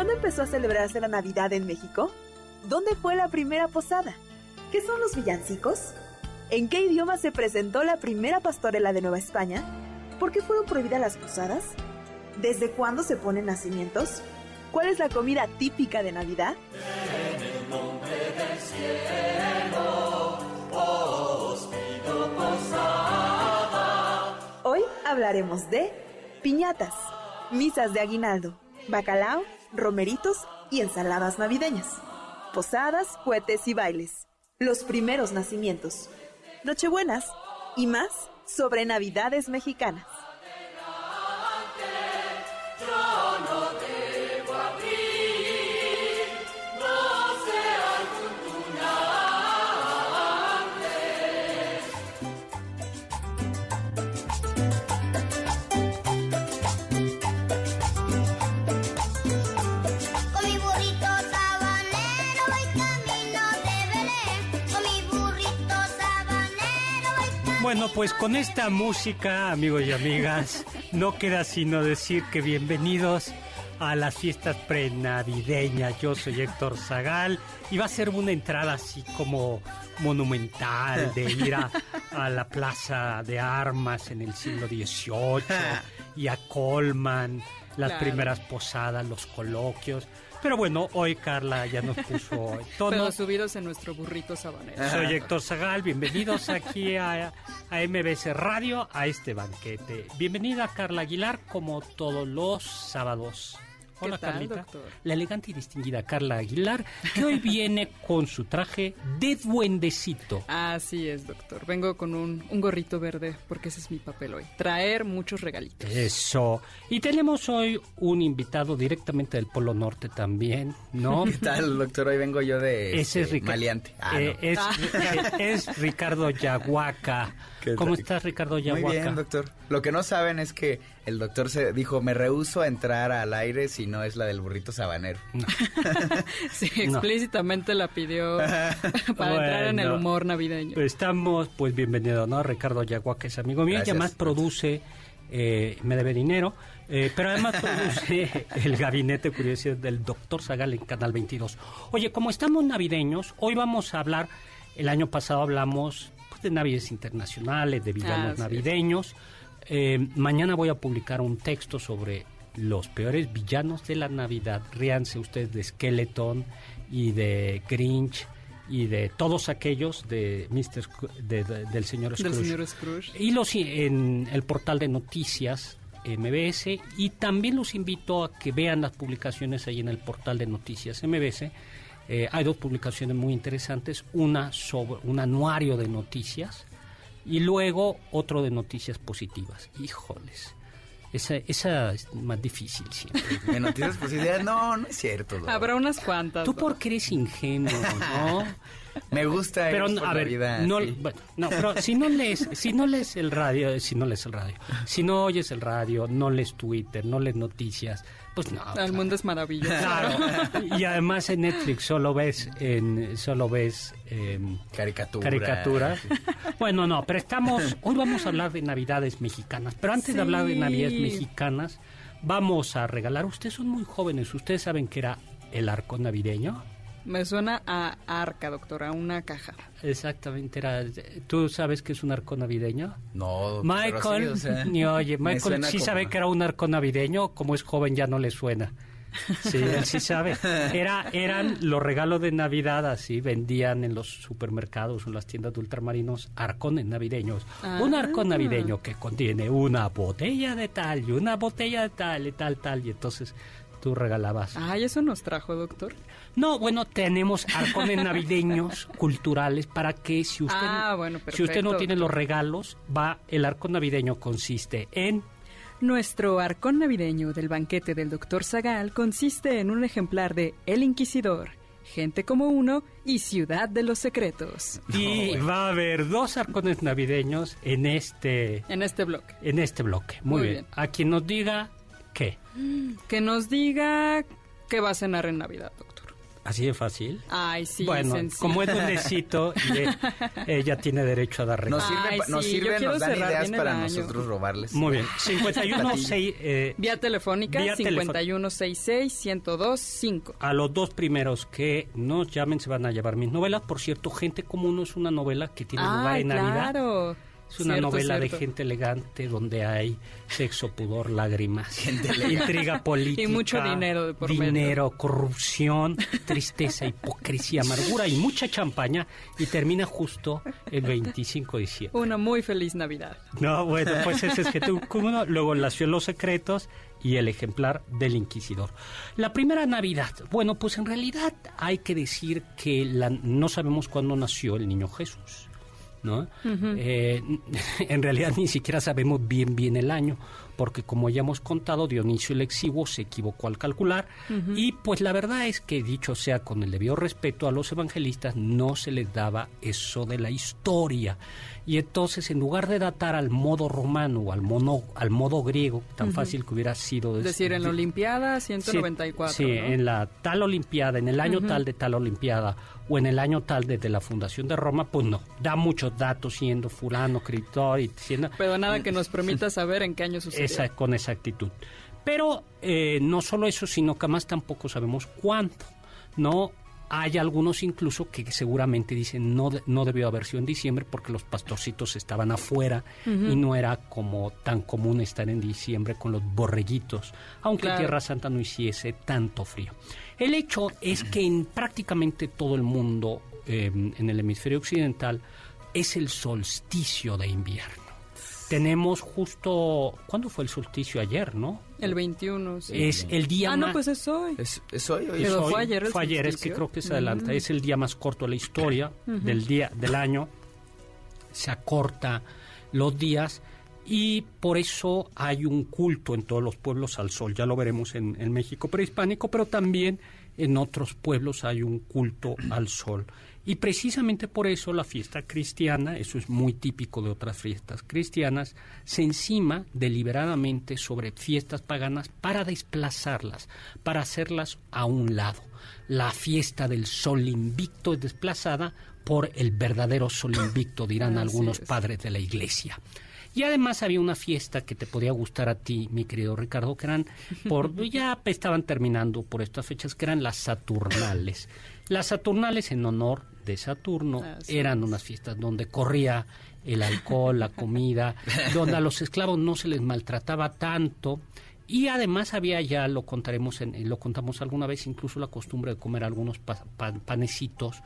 ¿Cuándo empezó a celebrarse la Navidad en México? ¿Dónde fue la primera posada? ¿Qué son los villancicos? ¿En qué idioma se presentó la primera pastorela de Nueva España? ¿Por qué fueron prohibidas las posadas? ¿Desde cuándo se ponen nacimientos? ¿Cuál es la comida típica de Navidad? En el nombre del cielo, os pido posada. Hoy hablaremos de piñatas, misas de aguinaldo, bacalao romeritos y ensaladas navideñas, posadas, cohetes y bailes, los primeros nacimientos, nochebuenas y más sobre navidades mexicanas. Bueno, pues con esta música, amigos y amigas, no queda sino decir que bienvenidos a las fiestas prenavideñas. Yo soy Héctor Zagal y va a ser una entrada así como monumental de ir a, la plaza de armas en el siglo XVIII y a Colman, las primeras posadas, los coloquios. Pero bueno, hoy Carla ya nos puso tono. Pero subidos en nuestro burrito sabanero. Soy Héctor Zagal, bienvenidos aquí a, a MBS Radio, a este banquete. Bienvenida Carla Aguilar, como todos los sábados. Hola, Carlita. La elegante y distinguida Carla Aguilar, que hoy viene con su traje de duendecito. Así es, doctor. Vengo con un, un, gorrito verde, porque ese es mi papel hoy. Traer muchos regalitos. Eso. Y tenemos hoy un invitado directamente del Polo Norte también, ¿no? ¿Qué tal, doctor? Hoy vengo yo de ese es este, maleante. Ah, eh, es, es, Ricardo Yahuaca. ¿Cómo estás, Ricardo Yahuaca? Muy bien, doctor. Lo que no saben es que el doctor se dijo, me rehuso a entrar al aire si no es la del burrito sabanero. sí, explícitamente la pidió para entrar en el humor navideño. Estamos, pues bienvenido, ¿no? Ricardo Yagua, que es amigo mío, y además produce, eh, me debe dinero, eh, pero además produce el gabinete curioso del doctor Zagal en Canal 22. Oye, como estamos navideños, hoy vamos a hablar, el año pasado hablamos pues, de navidades internacionales, de villanos ah, navideños. Eh, mañana voy a publicar un texto sobre los peores villanos de la Navidad. Ríanse ustedes de Skeleton y de Grinch y de todos aquellos de Mr. del señor Scrooge. Y los en el portal de noticias MBS y también los invito a que vean las publicaciones ahí en el portal de noticias MBS. Eh, hay dos publicaciones muy interesantes, una sobre un anuario de noticias y luego otro de noticias positivas. Híjoles esa, esa es más difícil siempre. ¿En noticias posibilidades? No, no es cierto. Habrá unas cuantas. Tú porque eres ingenuo, ¿no? Me gusta pero a ver, vida no, bueno, no, pero si no lees, si no lees el radio, si no lees el radio, si no oyes el radio, no lees Twitter, no lees noticias, pues no. El mundo es maravilloso. Claro. Y además en Netflix solo ves en solo ves em, Caricatura. caricaturas. Bueno, no, pero estamos hoy vamos a hablar de Navidades mexicanas, pero antes de hablar de. Navidades mexicanas, vamos a regalar, ustedes son muy jóvenes, ustedes saben que era el arco navideño. Me suena a arca, doctor, a una caja. Exactamente, era. ¿Tú sabes que es un arco navideño? No, pero Michael, sí, o sea, ni oye, Michael sí como- sabe que era un arco navideño, como es joven ya no le suena. Sí, él sí sabe. Era, eran los regalos de Navidad, así vendían en los supermercados o en las tiendas de ultramarinos arcones navideños. Un Ah. arco navideño que contiene una botella de tal y una botella de tal y tal, tal. Y entonces tú regalabas. Ay, eso nos trajo, doctor. No, bueno, tenemos arcones navideños culturales para que si usted, Ah, bueno, si usted no tiene doctor. los regalos, va, el arco navideño consiste en Nuestro arcón navideño del banquete del doctor Zagal consiste en un ejemplar de El Inquisidor, Gente como uno y Ciudad de los Secretos. y va a haber dos arcones navideños en este En este bloque. en este bloque. Muy, Muy bien. bien. A quien nos diga qué. Que nos diga qué va a cenar en Navidad, doctor. Así de fácil. Ay, sí, bueno, sencillo. como es duendecito, y, eh, ella tiene derecho a dar Nos regalos. sirve, Ay, nos, sí, sirve, nos dan ideas para año. nosotros robarles. Muy bien. 51 Platillo. 6, eh, Vía telefónica Vía telefo- 5166-1025. A los dos primeros que nos llamen se van a llevar mis novelas. Por cierto, Gente como uno es una novela que tiene lugar en Navidad. claro. Es una Cierto, novela cierto. de gente elegante donde hay sexo, pudor, lágrimas, intriga política, Y mucho dinero de por medio. dinero, corrupción, tristeza, hipocresía, amargura y mucha champaña y termina justo el 25 de diciembre. Una muy feliz Navidad. No, bueno, pues ese es que tú, como no, luego nació Los Secretos y el ejemplar del Inquisidor. La primera Navidad, bueno, pues en realidad hay que decir que la- no sabemos cuándo nació el niño Jesús. ¿No? Eh, en realidad ni siquiera sabemos bien bien el año, porque como ya hemos contado, Dionisio el Exiguo se equivocó al calcular, y pues la verdad es que dicho sea con el debido respeto a los evangelistas, no se les daba eso de la historia. Y entonces, en lugar de datar al modo romano o al, mono, al modo griego, tan fácil que hubiera sido... Es decir, en la Olimpiada 194. Sí, ¿no? en la tal Olimpiada, en el año tal de tal Olimpiada, o en el año tal desde la fundación de Roma, pues no, da muchos datos siendo fulano, escritor y siendo... Pero nada que nos permita saber en qué año sucedió. Esa, con exactitud. Pero eh, no solo eso, sino que más tampoco sabemos cuánto. No hay algunos incluso que seguramente dicen no, no debió haber sido en diciembre porque los pastorcitos estaban afuera y no era como tan común estar en diciembre con los borreguitos, aunque Claro. Tierra Santa no hiciese tanto frío. El hecho es que en prácticamente todo el mundo, eh, en el hemisferio occidental, es el solsticio de invierno. Tenemos justo, ¿cuándo fue el solsticio ayer, no? El 21, sí. Es el día ah, más... no, pues es hoy. ¿Es, es hoy o Pero es hoy? fue ayer el Fue ayer, es que creo que se adelanta. Mm. Es el día más corto de la historia del día del año. Se acorta los días y por eso hay un culto en todos los pueblos al sol. Ya lo veremos en, en México prehispánico, pero también en otros pueblos hay un culto al sol. Y precisamente por eso la fiesta cristiana, eso es muy típico de otras fiestas cristianas, se encima deliberadamente sobre fiestas paganas para desplazarlas, para hacerlas a un lado. La fiesta del sol invicto es desplazada por el verdadero sol invicto, dirán Así algunos es. padres de la iglesia. Y además había una fiesta que te podía gustar a ti, mi querido Ricardo, que eran, por, ya estaban terminando por estas fechas, que eran las Saturnales. Las Saturnales en honor de Saturno Así eran unas fiestas donde corría el alcohol, la comida, donde a los esclavos no se les maltrataba tanto. Y además había ya, lo contaremos, en, lo contamos alguna vez, incluso la costumbre de comer algunos pa- pa- panecitos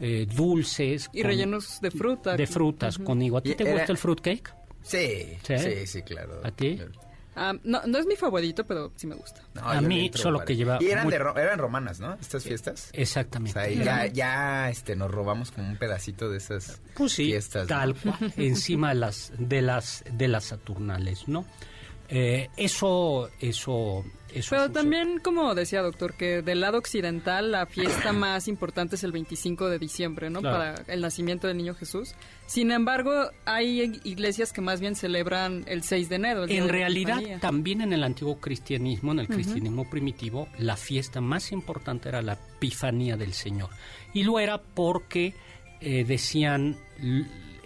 eh, dulces. Y con- rellenos de fruta. De frutas con higo. ¿A ti te era- gusta el fruitcake? Sí, ¿Sí? sí, sí, claro. ¿A ti? Claro. Ah, no, no es mi favorito, pero sí me gusta. No, A mí, entro, solo que lleva Y eran, muy- de ro- eran romanas, ¿no? Estas fiestas. O Exactamente. sea, y ya, ya este, nos robamos como un pedacito de esas Pues sí, fiestas. ¿no? tal cual, encima de las, de las, de las Saturnales, ¿no? Eh, eso, eso, eso. Pero también, como decía doctor, que del lado occidental la fiesta más importante es el 25 de diciembre, ¿no? Para el nacimiento del niño Jesús. Sin embargo, hay iglesias que más bien celebran el 6 de enero. en realidad, también en el antiguo cristianismo, en el cristianismo primitivo, la fiesta más importante era la Epifanía del Señor. Y lo era porque eh, decían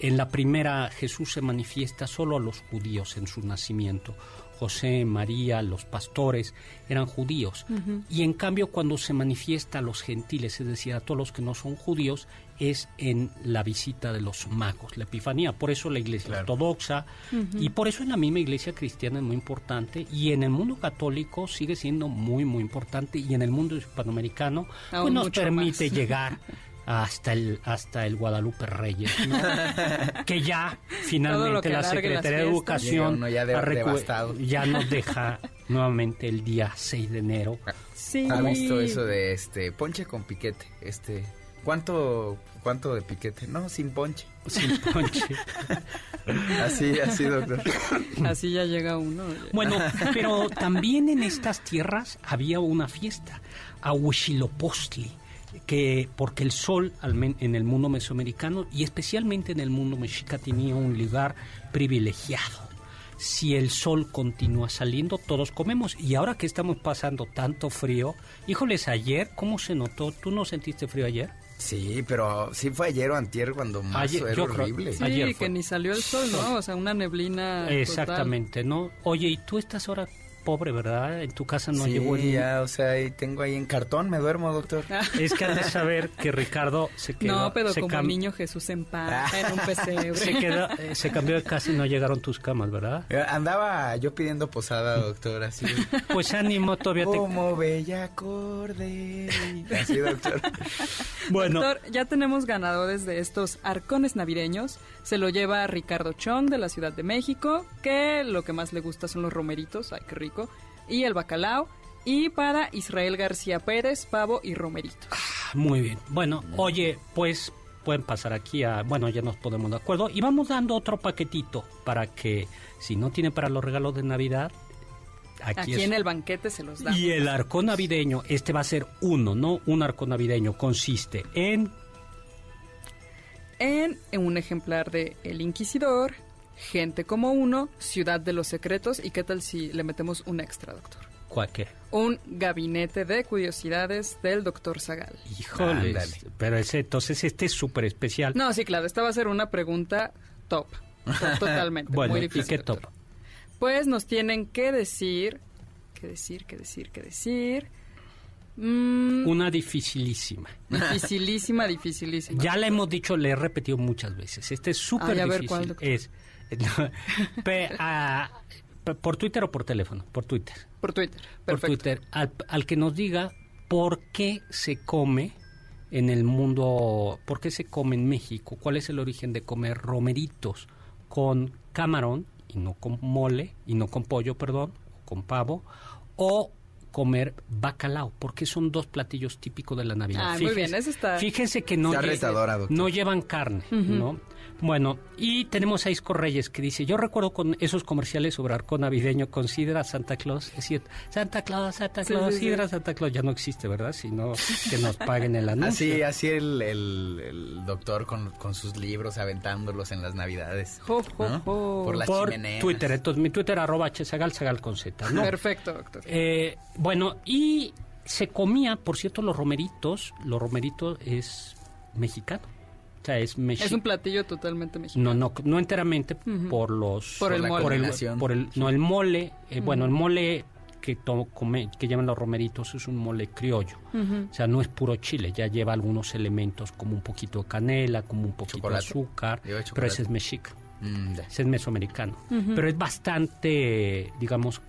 en la primera Jesús se manifiesta solo a los judíos en su nacimiento. José, María, los pastores eran judíos. Y en cambio cuando se manifiesta a los gentiles, es decir, a todos los que no son judíos, es en la visita de los magos, la Epifanía. Por eso la iglesia ortodoxa. Y por eso en la misma iglesia cristiana es muy importante. Y en el mundo católico sigue siendo muy, muy importante. Y en el mundo hispanoamericano pues nos permite llegar hasta el hasta el Guadalupe Reyes, que ya finalmente la Secretaría de Educación ya, nos deja nuevamente el día 6 de enero. Sí. ¿Ha visto eso de este ponche con piquete? Este, ¿cuánto cuánto de piquete? No, sin ponche. Sin ponche. así, así, doctor. Así ya llega uno. Bueno, pero también en estas tierras había una fiesta, Ahuichilopostli que porque el sol en el mundo mesoamericano y especialmente en el mundo mexica tenía un lugar privilegiado. Si el sol continúa saliendo, todos comemos. Y ahora que estamos pasando tanto frío, híjoles, ayer, ¿cómo se notó? ¿Tú no sentiste frío ayer? Sí, pero sí fue ayer o antier cuando más era horrible. sí, ayer que ni salió el sol, ¿no? O sea, una neblina Exactamente, ¿no? Oye, ¿y tú estás ahora pobre, ¿verdad? En tu casa no sí, llegó el... ya, o sea, ahí tengo ahí en cartón, me duermo, doctor. Es que has de saber que Ricardo se quedó... No, pero como niño Jesús en paz, en un pesebre. Se, quedó, eh, se cambió de casa y no llegaron tus camas, ¿verdad? Eh, andaba yo pidiendo posada, doctor, así. Pues ánimo, todavía te... Como bella acorde. Así, doctor. bueno. Doctor, ya tenemos ganadores de estos arcones navideños. Se lo lleva Ricardo Chong de la Ciudad de México, que lo que más le gusta son los romeritos. Ay, qué rico y el bacalao. Y para Israel García Pérez, pavo y romeritos. Ah, muy bien. Bueno, oye, pues pueden pasar aquí a... Bueno, ya nos ponemos de acuerdo. Y vamos dando otro paquetito para que si no tiene para los regalos de Navidad... Aquí, en el banquete se los damos. Y el arco navideño, este va a ser uno, ¿no? Un arco navideño consiste en... En, en un ejemplar de El Inquisidor, Gente como uno, Ciudad de los Secretos y qué tal si le metemos un extra, doctor. ¿Cuál qué? Un gabinete de curiosidades del doctor Zagal. Híjole, pero ese, entonces este es súper especial. No, sí, claro, esta va a ser una pregunta top. Totalmente. bueno, muy difícil. ¿y qué top? Pues nos tienen que decir, qué decir, qué decir, qué decir. Mm. Una dificilísima. Dificilísima, dificilísima. Ya la hemos dicho, le he repetido muchas veces. Este es súper difícil. es por Twitter o por teléfono? Por Twitter. Por Twitter. Por Twitter. Al, que nos diga por qué se come en el mundo, por qué se come en México, cuál es el origen de comer romeritos con camarón y no con mole, y no con pollo, perdón, con pavo, o comer bacalao, porque son dos platillos típicos de la Navidad. Ah, muy bien, eso está... Fíjense que no, no llevan carne, ¿no? Bueno, y tenemos a Isco Reyes que dice, yo recuerdo con esos comerciales sobre arco navideño, considera Santa Claus, es cierto, Santa Claus, Santa Claus, sidra Santa Claus, ya no existe, ¿verdad? Sino que nos paguen el anuncio. Así, así el, el, doctor con, con, sus libros aventándolos en las navidades. Por las Por Twitter, entonces mi Twitter arroba chesagal, sagal con Z, ¿no? Perfecto, doctor. Eh, bueno, y se comía, por cierto, los romeritos, los romeritos es mexicano es, es un platillo totalmente mexicano. No, no, no enteramente por los... Por, el mole. Por el, no, el mole, eh, bueno, el mole que, come, que llevan los romeritos es un mole criollo. O sea, no es puro chile, ya lleva algunos elementos como un poquito de canela, como un poquito de azúcar, pero ese es mexica. Mm, ese es mesoamericano. Pero es bastante, digamos,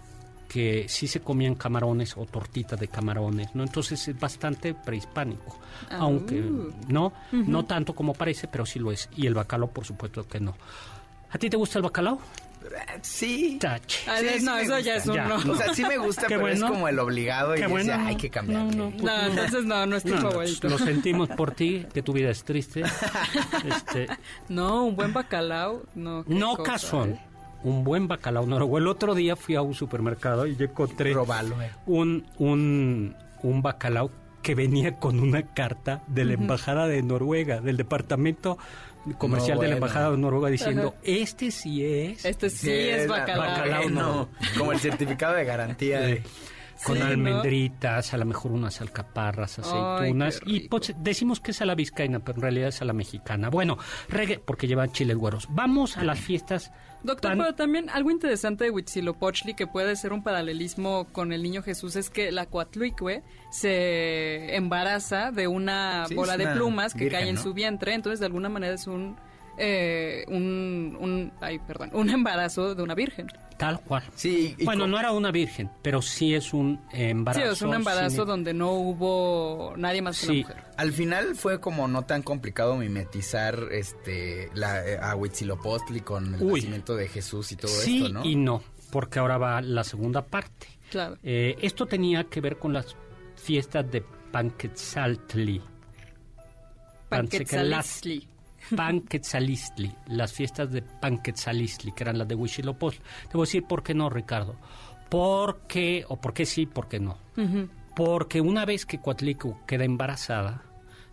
que sí se comían camarones o tortitas de camarones, ¿no? Entonces es bastante prehispánico, ah. aunque no, no tanto como parece, pero sí lo es. Y el bacalao, por supuesto que no. ¿A ti te gusta el bacalao? Sí. Ah, no, eso ya es un no. O sea, sí me gusta, pero es como el obligado y bueno, hay que cambiar. No, no, entonces no, no es tu favorito. Lo sentimos por ti, que tu vida es triste. este, no, un buen bacalao, no. No, casón. ¿eh? Un buen bacalao noruego. El otro día fui a un supermercado y yo encontré un, un, un bacalao que venía con una carta de la Embajada de Noruega, del Departamento Comercial de la Embajada de Noruega, diciendo, este sí es... Este sí, es bacalao. no. Como el certificado de garantía con almendritas, a lo mejor unas alcaparras, aceitunas. y pues, decimos que es a la vizcaína, pero en realidad es a la mexicana. Bueno, reggae, porque llevan chiles güeros. Vamos a las fiestas. Doctor, pero también algo interesante de Huitzilopochtli que puede ser un paralelismo con el niño Jesús es que la Coatlicue se embaraza de una bola de plumas que cae en su vientre, entonces de alguna manera es un eh, un, un, ay, perdón, un embarazo de una virgen. Tal cual. Sí, bueno, no era una virgen, pero sí es un embarazo. Sí, es un embarazo donde no hubo nadie más que una mujer. Al final fue como no tan complicado mimetizar este la, eh, a Huitzilopochtli con el nacimiento de Jesús y todo esto, ¿no? y no, porque ahora va la segunda parte. Claro. Eh, esto tenía que ver con las fiestas de Panquetzaltli. Panquetzalistli. Panquetzalistli, las fiestas de Panquetzalistli, que eran las de Huitzilopochtli. Te voy a decir por qué no, Ricardo. Porque, o por qué sí, por qué no. Porque una vez que Coatlicu queda embarazada,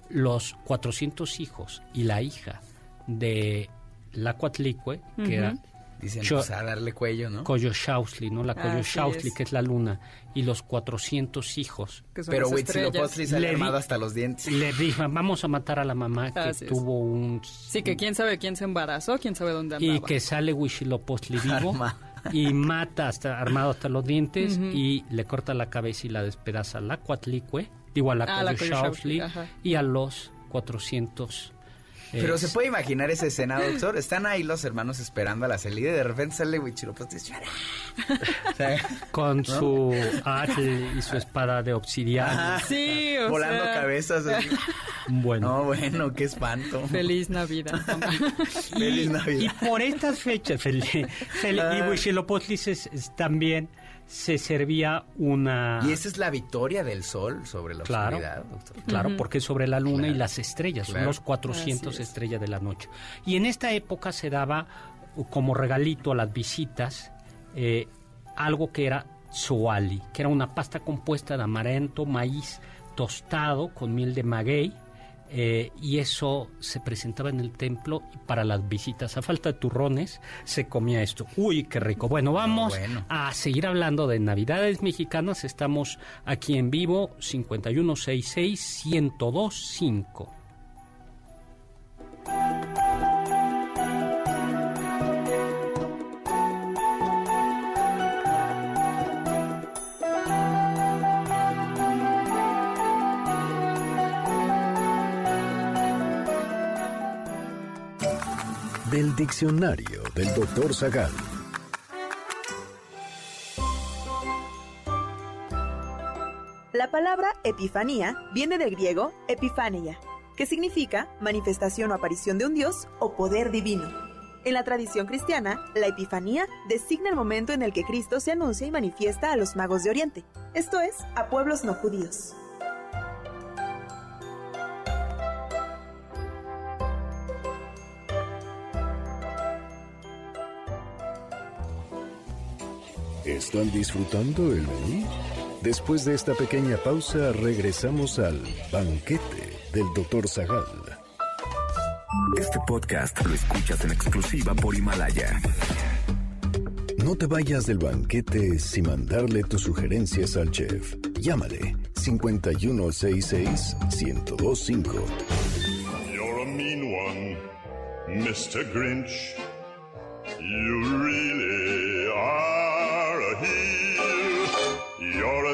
los 400 hijos y la hija de la Coatlicue, que era Dicen, pues, a darle cuello, ¿no? Shausli, ¿no? La Shausli, que es la luna, y los 400 hijos. Pero Huitzilopochtli se le armado hasta los dientes. Le dijo, vamos a matar a la mamá que tuvo un... Sí, que quién sabe quién se embarazó, quién sabe dónde andaba. Y que sale Huitzilopochtli vivo y mata hasta armado hasta los dientes y le corta la cabeza y la despedaza a la Cuatlicue, digo a la ah, Shausli, y a los 400 pero se puede imaginar esa escena, doctor. Están ahí los hermanos esperando a la salida y de repente sale Huichilopochtli Con su hacha y su espada de obsidiana. sí, o Volando cabezas. Bueno. No, bueno, qué espanto. Feliz Navidad. Feliz Navidad. Y por estas fechas, Fel, y Huichilopochtli es también se servía una... Y esa es la victoria del sol sobre la claro, oscuridad, doctor. Claro, porque es sobre la luna y las estrellas, son los 400 estrellas de la noche. Y en esta época se daba como regalito a las visitas eh, algo que era soali, que era una pasta compuesta de amaranto, maíz tostado con miel de maguey, eh, y eso se presentaba en el templo para las visitas. A falta de turrones se comía esto. Uy, qué rico. Bueno, vamos a seguir hablando de Navidades mexicanas. Estamos aquí en vivo 5166 1025. Diccionario del doctor Zagal. La palabra epifanía viene del griego epifania, que significa manifestación o aparición de un dios o poder divino. En la tradición cristiana, la Epifanía designa el momento en el que Cristo se anuncia y manifiesta a los magos de Oriente, esto es, a pueblos no judíos. ¿Están disfrutando el menú? Después de esta pequeña pausa, regresamos al banquete del Dr. Zagal. Este podcast lo escuchas en exclusiva por Himalaya. No te vayas del banquete sin mandarle tus sugerencias al chef. Llámale 5166 1025. You're a mean one, Mr. Grinch. You really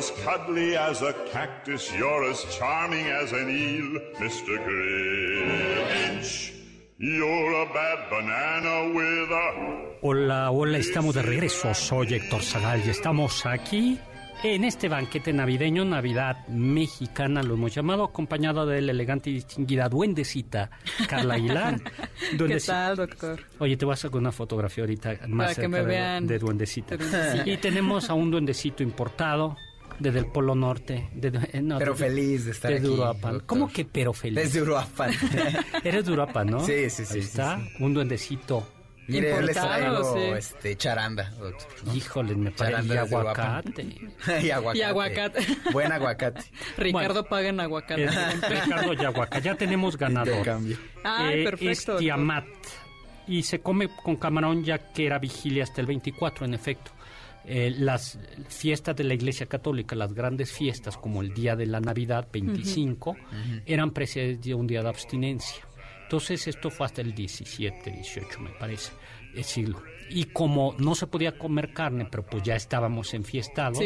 as cuddly as a cactus, you're as charming as an eel, Mr. Grinch. You're a bad banana with a... Hola, hola, estamos de regreso. Soy Héctor Zagal y estamos aquí en este banquete navideño, Navidad mexicana, lo hemos llamado, acompañado de la elegante y distinguida duendecita Carla Aguilar. ¿Qué tal, doctor? Oye, te voy a sacar una fotografía ahorita más Para que me vean de, duendecita. Y tenemos a un duendecito importado desde el Polo Norte. De, eh, pero feliz de estar desde Uruapan. ¿Cómo que pero feliz? Desde Uruapan. Eres de Uruapan, ¿no? Sí, sí, sí. Ahí está, un duendecito Mire, les traigo este, charanda, doctor. Híjole, me parece y aguacate. y aguacate. Y aguacate. Buen aguacate. Ricardo paga en aguacate. Ricardo y aguacate. Ya tenemos ganador. cambio. Ay, eh, perfecto. Es Tiamat. Y se come con camarón ya que era vigilia hasta el 24, en efecto. Eh, las fiestas de la Iglesia Católica, las grandes fiestas como el día de la Navidad 25, eran precedidas de un día de abstinencia. Entonces esto fue hasta el 17, 18 me parece, el siglo. Y como no se podía comer carne, pero pues ya estábamos enfiestados,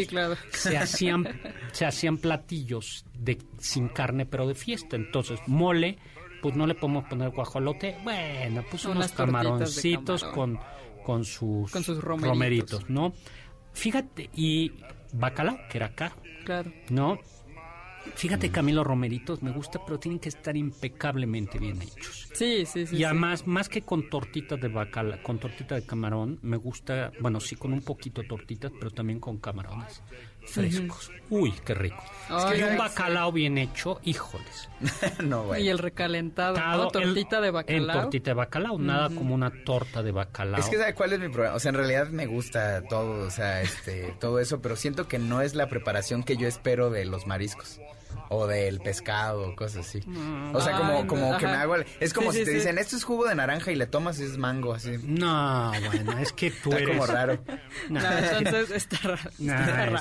se, hacían, se hacían platillos de, sin carne pero de fiesta. Entonces mole, pues no le podemos poner guajolote, bueno, pues unos camaroncitos con, con sus, con sus romeritos, ¿no? Fíjate, y bacalao, que era caro. Claro. ¿No? Fíjate, Camilo Romeritos me gusta, pero tienen que estar impecablemente bien hechos. Sí, sí, sí. Y además, más que con tortitas de bacalao, con tortita de camarón, me gusta, bueno, sí, con un poquito de tortitas, pero también con camarones frescos. Uy, qué rico. es que un bacalao bien hecho, híjoles. no, bueno. Y el recalentado, tortita de bacalao. En tortita de bacalao, nada como una torta de bacalao. Es que ¿sabe cuál es mi problema? O sea, en realidad me gusta todo, o sea, este, todo eso, pero siento que no es la preparación que yo espero de los mariscos o del pescado, cosas así. Mm. O sea, como, como que me hago... Es como si te dicen, esto es jugo de naranja y le tomas y es mango, así. No, bueno, es que tú está como raro. No, entonces está raro.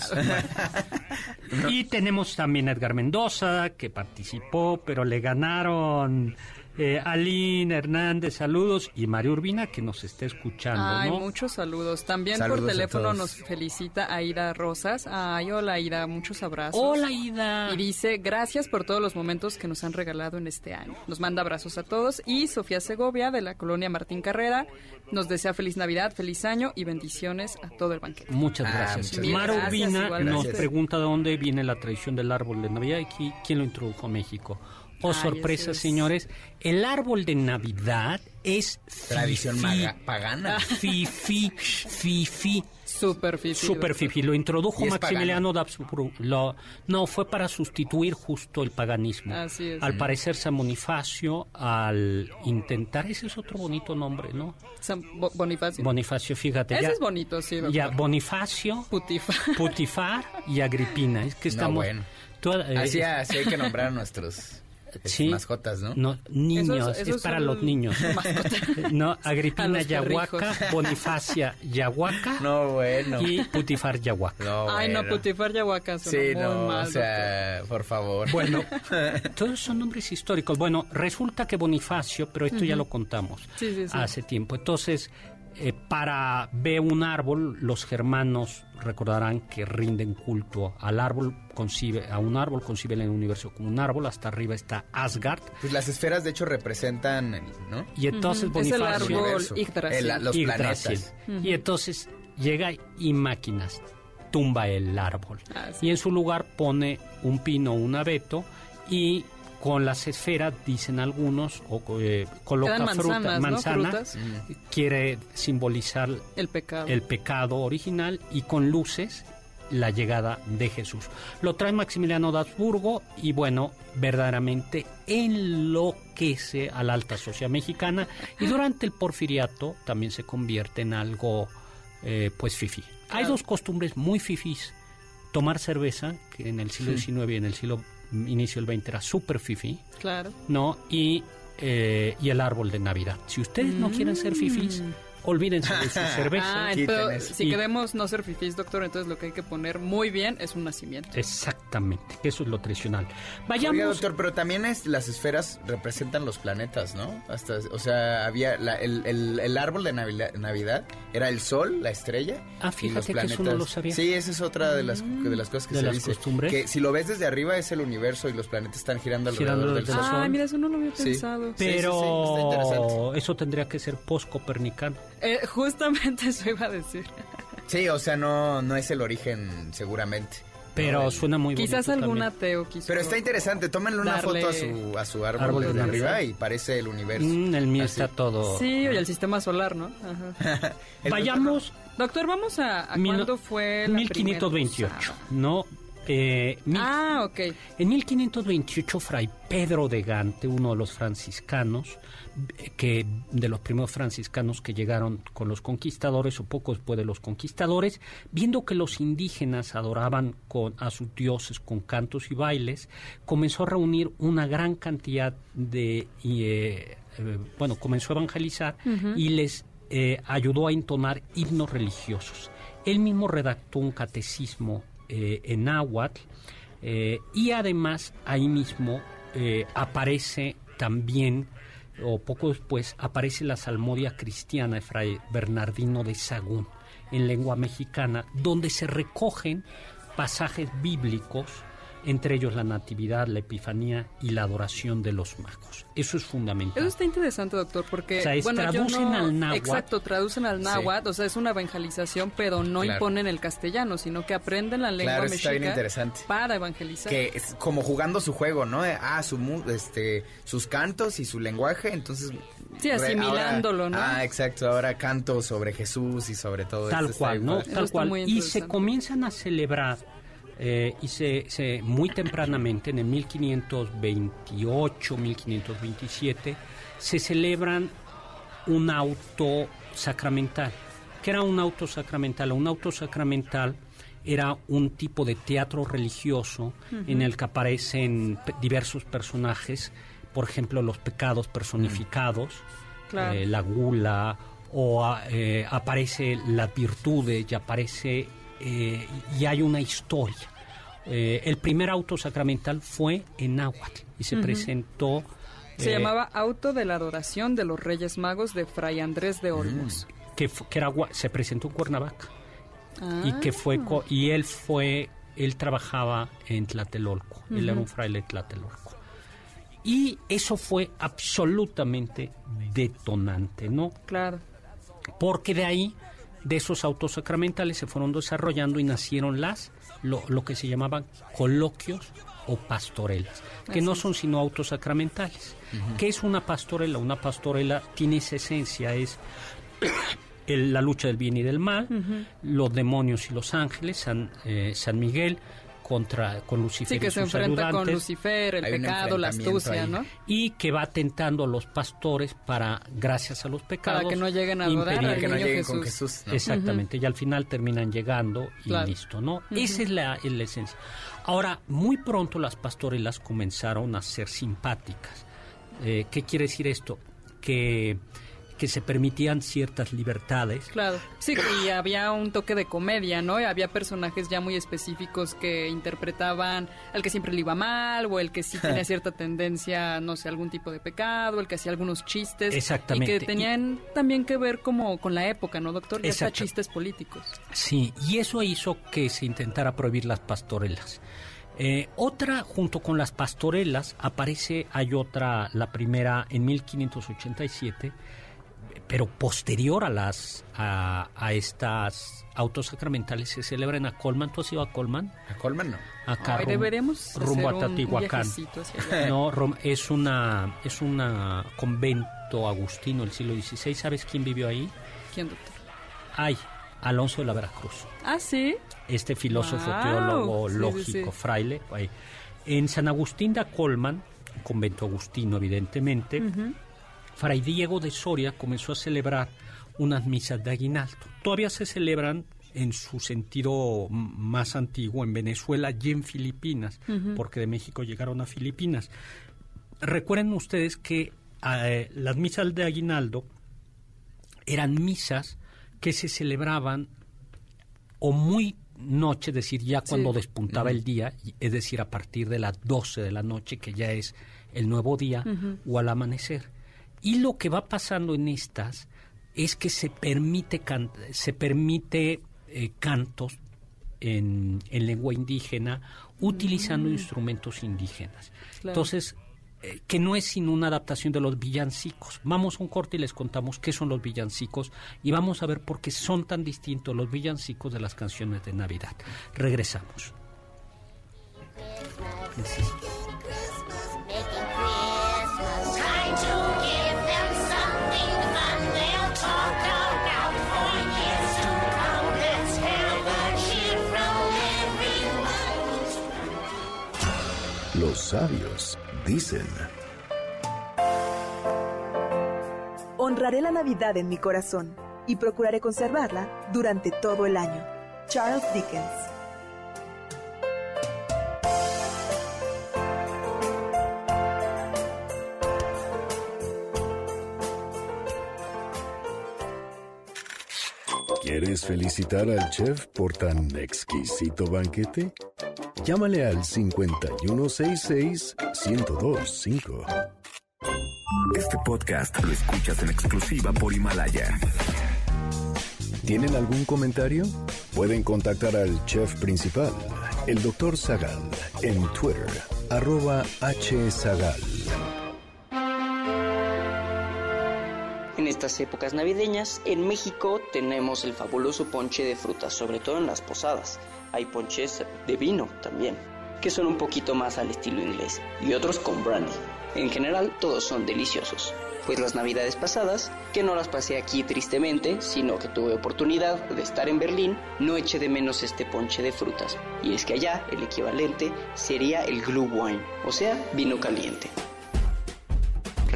Y tenemos también a Edgar Mendoza, que participó, pero le ganaron eh, Aline Hernández, saludos. Y María Urbina, que nos está escuchando. Ay, muchos saludos. También por teléfono nos felicita Aida Rosas. Ay, hola Aida, muchos abrazos. Hola Aida. Y dice, gracias por todos los momentos que nos han regalado en este año. Nos manda abrazos a todos. Y Sofía Segovia, de la colonia Martín Carrera, nos desea feliz Navidad, feliz año y bendiciones a todo el banquete. Muchas ah, gracias. María Urbina nos pregunta de dónde viene la tradición del árbol de Navidad y quién lo introdujo a México. Oh, sorpresa, señores. El árbol de Navidad es tradición pagana. Fifi, fifi. Super fifi. Super fifi. Lo introdujo Maximiliano d'Habsburgo. Lo, no, fue para sustituir justo el paganismo. Así es. Al parecer San Bonifacio, al intentar, ese es otro bonito nombre, ¿no? San Bonifacio. Bonifacio, fíjate. Ese es bonito, sí. Ya, Bonifacio. Putifar. Putifar y Agripina. Es que estamos... No, bueno. Eh, así, así hay que nombrar a nuestros sí, mascotas, ¿no? niños, es, para los niños. no, Agripina Yahuaca, Bonifacia Yahuaca. No, bueno. Y Putifar Yahuaca. No, Ay, no, Putifar Yahuaca Sí, no, o sea, por favor. Bueno, todos son nombres históricos. Bueno, resulta que Bonifacio, pero esto ya lo contamos hace tiempo. Entonces, eh, para ver un árbol, los germanos recordarán que rinden culto al árbol, concibe, a un árbol, conciben el universo como un árbol, hasta arriba está Asgard. Pues las esferas de hecho representan, ¿no? Y entonces Bonifacio... Es el árbol los planetas. Y entonces llega y máquinas tumba el árbol. Ah, y en su lugar pone un pino, un abeto y con las esferas, dicen algunos, o eh, coloca fruta, manzana, quiere simbolizar el pecado. el pecado original y con luces la llegada de Jesús. Lo trae Maximiliano de Habsburgo y bueno, verdaderamente enloquece a la alta sociedad mexicana y durante el porfiriato también se convierte en algo eh, pues fifi. Hay dos costumbres muy fifís. Tomar cerveza, que en el siglo XIX y en el siglo inicio del 20 era super fifi. Claro. ¿No? Y, eh, y el árbol de Navidad. Si ustedes no quieren ser fifis, mm olvídense de su cerveza. Ah, entonces, si queremos no ser fifís, doctor, entonces lo que hay que poner muy bien es un nacimiento. Exactamente, eso es lo tradicional. Vayamos. doctor, pero también es, las esferas representan los planetas, ¿no? Hasta, o sea, había el, árbol de Navidad, era el sol, la estrella. Ah, fíjate que eso no lo sabía. Sí, esa es otra de las, de las cosas que de se las dice. Costumbres. Que si lo ves desde arriba es el universo y los planetas están girando alrededor del, sol. Ah, mira, eso no lo había pensado. Pero eso tendría que ser post-copernicano. Eh, justamente eso iba a decir. Sí, o sea, no, no es el origen, seguramente. Pero suena muy Quizás algún ateo quiso Pero está interesante, tómenle una foto a su, a su árbol, de, arriba y parece el universo. Mm, el mío está todo... Sí, oye, el sistema solar, ¿no? Vayamos... Doctor, vamos a... a ¿Cuándo fue la 1528, ¿no? Eh, ah, ok. En 1528, Fray Pedro de Gante, uno de los franciscanos, que de los primeros franciscanos que llegaron con los conquistadores o poco después de los conquistadores, viendo que los indígenas adoraban con, a sus dioses con cantos y bailes, comenzó a reunir una gran cantidad de, eh, eh, bueno, comenzó a evangelizar y les ayudó a entonar himnos religiosos. Él mismo redactó un catecismo eh, en náhuatl eh, y además ahí mismo eh, aparece también o poco después aparece la salmodia cristiana de Fray Bernardino de Sagún en lengua mexicana donde se recogen pasajes bíblicos entre ellos la natividad, la epifanía y la adoración de los magos. Eso es fundamental. Eso está interesante, doctor, porque traducen al náhuatl. Exacto, traducen al náhuatl, o sea, es una evangelización, pero no imponen el castellano, sino que aprenden la lengua claro, mexica interesante. para evangelizar. Que es como jugando su juego, ¿no? Ah, su este sus cantos y su lenguaje, entonces Sí, asimilándolo, ¿no? Ah, exacto, ahora canto sobre Jesús y sobre todo Tal cual, ¿no? Tal cual. Y se comienzan a celebrar eh, y se, muy tempranamente, en el 1528, 1527, se celebran un auto sacramental. ¿Qué era un auto sacramental? Un auto sacramental era un tipo de teatro religioso en el que aparecen diversos personajes, por ejemplo, los pecados personificados, eh, la gula, o eh, aparece las virtudes y aparece eh, y hay una historia. Eh, el primer auto sacramental fue en Náhuatl y se presentó... Se eh, llamaba Auto de la Adoración de los Reyes Magos de Fray Andrés de Olmos. Mm. Que, que era, se presentó en Cuernavaca. Y que fue ah. y él fue él trabajaba en Tlatelolco, él era un fraile de Tlatelolco. Y eso fue absolutamente detonante, ¿no? Claro. Porque de ahí de esos autos sacramentales se fueron desarrollando y nacieron las lo, lo que se llamaban coloquios o pastorelas, que no son sino autos sacramentales. ¿Qué es una pastorela? Una pastorela tiene esa esencia, es la lucha del bien y del mal, los demonios y los ángeles, San, eh, San Miguel, contra con Lucifer sí, que se enfrenta con Lucifer, el pecado, la astucia, ¿no? Y que va tentando a los pastores para, gracias a los pecados, para que no lleguen a adorar al que no lleguen Jesús. con Jesús. Exactamente, y al final terminan llegando y listo, ¿no? Esa es la, la esencia. Ahora, muy pronto las pastorelas comenzaron a ser simpáticas. Eh, ¿Qué quiere decir esto? Que que se permitían ciertas libertades. Claro, sí, y había un toque de comedia, ¿no? Y había personajes ya muy específicos que interpretaban al que siempre le iba mal, o el que sí tenía cierta tendencia, no sé, algún tipo de pecado, el que hacía algunos chistes. Exactamente. Y que tenían también que ver como con la época, ¿no, doctor? Ya hasta chistes políticos. Sí, y eso hizo que se intentara prohibir las pastorelas. Eh, otra, junto con las pastorelas, aparece, hay otra, la primera en 1587, pero posterior a las a, a estas autos sacramentales se celebran a Colman. ¿Tú has ido a Colman? A Colman no. Acá Ay, deberemos rumbo a Tatihuacán. No, es una es un convento agustino del siglo XVI. ¿Sabes quién vivió ahí? ¿Quién, doctor? Ay, Alonso de la Veracruz. Ah, sí. Este filósofo, teólogo, lógico, fraile. En San Agustín de Colman, convento agustino evidentemente, Fray Diego de Soria comenzó a celebrar unas misas de aguinaldo. Todavía se celebran en su sentido más antiguo en Venezuela y en Filipinas, porque de México llegaron a Filipinas. Recuerden ustedes que eh, las misas de aguinaldo eran misas que se celebraban o muy noche, es decir, ya cuando despuntaba el día, es decir, a partir de las 12 de la noche, que ya es el nuevo día, o al amanecer. Y lo que va pasando en estas es que se permite, se permite eh, cantos en, lengua indígena utilizando mm. instrumentos indígenas. Entonces, eh, que no es sino una adaptación de los villancicos. Vamos a un corte y les contamos qué son los villancicos y vamos a ver por qué son tan distintos los villancicos de las canciones de Navidad. Regresamos. Los sabios dicen. Honraré la Navidad en mi corazón y procuraré conservarla durante todo el año. Charles Dickens. ¿Quieres felicitar al chef por tan exquisito banquete? Llámale al 5166-1025. Este podcast lo escuchas en exclusiva por Himalaya. ¿Tienen algún comentario? Pueden contactar al chef principal, el Dr. Zagal, en Twitter, arroba hzagal. Estas épocas navideñas, en México tenemos el fabuloso ponche de frutas, sobre todo en las posadas. Hay ponches de vino también, que son un poquito más al estilo inglés, y otros con brandy. En general, todos son deliciosos. Pues las navidades pasadas, que no las pasé aquí tristemente, sino que tuve oportunidad de estar en Berlín, no eché de menos este ponche de frutas. Y es que allá el equivalente sería el Glühwein, o sea, vino caliente.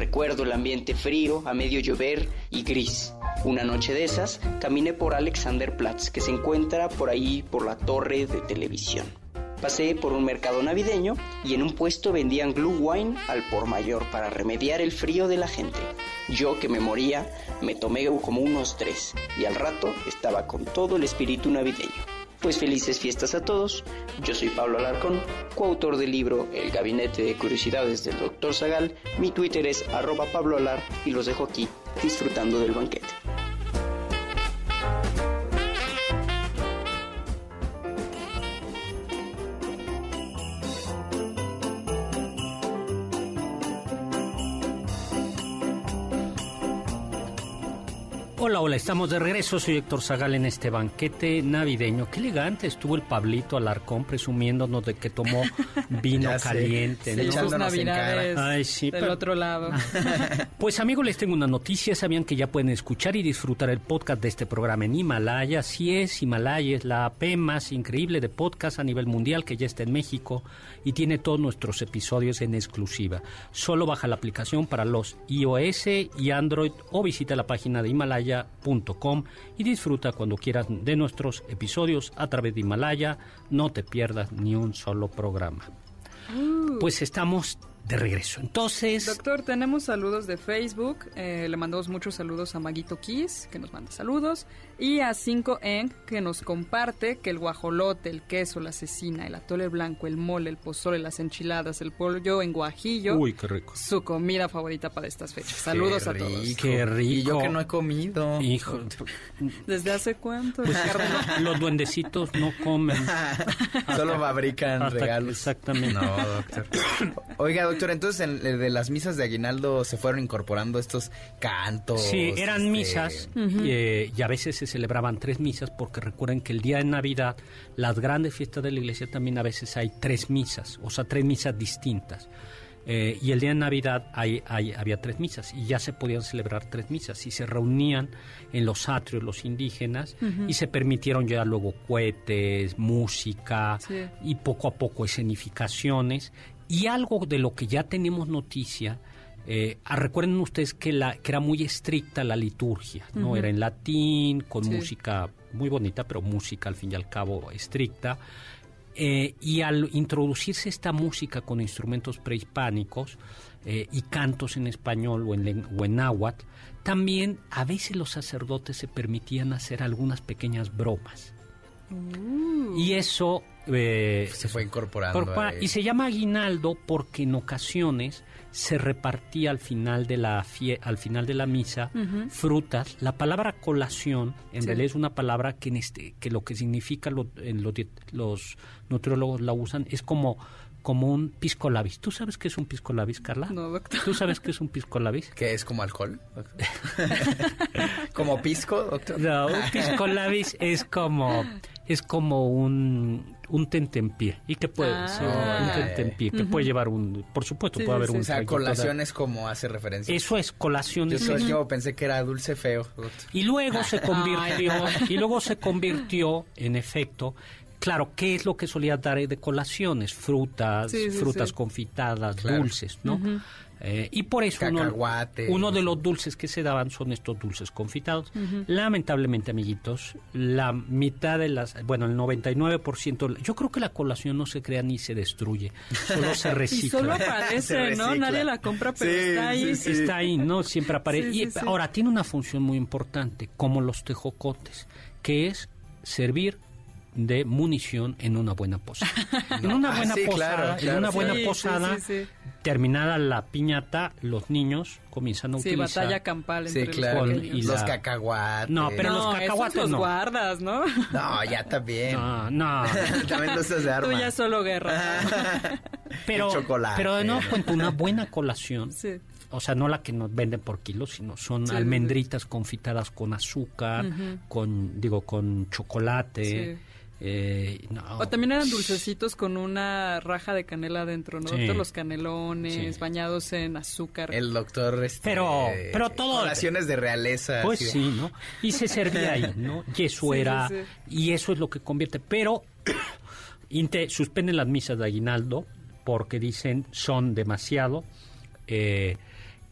Recuerdo el ambiente frío, a medio llover y gris. Una noche de esas, caminé por Alexanderplatz, que se encuentra por ahí por la torre de televisión. Pasé por un mercado navideño y en un puesto vendían Glühwein al por mayor para remediar el frío de la gente. Yo que me moría, me tomé como unos tres y al rato estaba con todo el espíritu navideño. Pues felices fiestas a todos. Yo soy Pablo Alarcón, coautor del libro El Gabinete de Curiosidades del Dr. Zagal. Mi Twitter es arroba Pablo Alar y los dejo aquí disfrutando del banquete. Hola, hola, estamos de regreso. Soy Héctor Zagal en este banquete navideño. Qué elegante estuvo el Pablito Alarcón presumiéndonos de que tomó vino caliente. Sí, sus navidades Ay, sí, del pero- otro lado. Pues amigos, les tengo una noticia. ¿Sabían que ya pueden escuchar y disfrutar el podcast de este programa en Himalaya? Sí es, Himalaya es la app más increíble de podcast a nivel mundial que ya está en México y tiene todos nuestros episodios en exclusiva. Solo baja la aplicación para los iOS y Android o visita la página de himalaya.com y disfruta cuando quieras de nuestros episodios a través de Himalaya. No te pierdas ni un solo programa. Pues estamos de regreso. Entonces... Doctor, tenemos saludos de Facebook. eh, le mandamos muchos saludos a Maguito Kiss, que nos manda saludos. Y a 5Eng, que nos comparte que el guajolote, el queso, la cecina, el atole blanco, el mole, el pozole, las enchiladas, el pollo en guajillo. Uy, qué rico. Su comida favorita para estas fechas. Saludos a todos. Qué rico. Y yo que no he comido. Hijo, ¿Desde hace cuánto? pues, Ricardo? los duendecitos no comen. Solo fabrican regalos. Exactamente. No, doctor. Oiga, doctor, entonces en, eh, de las misas de Aguinaldo se fueron incorporando estos cantos. Sí, eran este, misas eh, y a veces se celebraban tres misas porque recuerden que el día de Navidad, las grandes fiestas de la iglesia también a veces hay tres misas, o sea, tres misas distintas. Eh, y el día de Navidad hay, hay- había tres misas y ya se podían celebrar tres misas y se reunían en los atrios los indígenas y se permitieron ya luego cohetes, música Sí. y poco a poco escenificaciones y algo de lo que ya tenemos noticia. Eh, ah, recuerden ustedes que, la, que era muy estricta la liturgia, ¿no? Era en latín, con Sí. música muy bonita, pero música al fin y al cabo estricta. Eh, y al introducirse esta música con instrumentos prehispánicos eh, y cantos en español o en, o en náhuatl, también a veces los sacerdotes se permitían hacer algunas pequeñas bromas. Y eso... eh, Se fue incorporando. y se llama aguinaldo porque en ocasiones se repartía al final de la fie- al final de la misa frutas. La palabra colación en Sí. realidad es una palabra que en este que lo que significa lo- en los, diet- los nutriólogos la usan es como como un pisco labis. ¿Tú sabes qué es un pisco labis, Carla? No, doctor. ¿Tú sabes qué es un pisco labis? ¿Qué es como alcohol? ¿Como pisco, doctor? No, un pisco labis es como es como un un tentempié y que puede Ah. ser un tentempié que puede llevar un por supuesto Sí, puede sí, haber sí. un O sea, traguito de- colación es como hace referencia. Eso es colación. Yo el tiempo pensé que era dulce feo. Y luego se convirtió, y luego se convirtió, en efecto, claro, ¿qué es lo que solía dar de colaciones? Frutas, frutas confitadas, dulces, ¿no? Eh, y por eso uno, de los dulces que se daban son estos dulces confitados. Lamentablemente, amiguitos, la mitad de las, bueno, el 99%, yo creo que la colación no se crea ni se destruye, solo se recicla. y solo aparece, ¿no? Nadie la compra, pero está ahí. Está ahí, ¿no? Siempre aparece. y ahora, tiene una función muy importante, como los tejocotes, que es servir de munición en una buena posada. En una ah, buena posada, en una buena posada, terminada la piñata, los niños comienzan a utilizar. Sí, batalla campal entre claro. los, y los cacahuates. No, pero los cacahuates los guardas, ¿no? No, ya también. No, no. también los de arma. Tú ya solo guerra. pero, pero de nuevo cuento, una buena colación. Sí o sea, no la que nos venden por kilos, sino son almendritas confitadas con azúcar, con, digo, con chocolate. Eh, o también eran dulcecitos con una raja de canela adentro, ¿no? Todos los canelones bañados en azúcar. El doctor... Este, pero, pero todo... Colaciones de realeza. Pues sí, ¿no? Y se servía ahí, ¿no? Y eso era... Y eso es lo que convierte. Pero suspenden las misas de aguinaldo porque dicen son demasiado... Eh,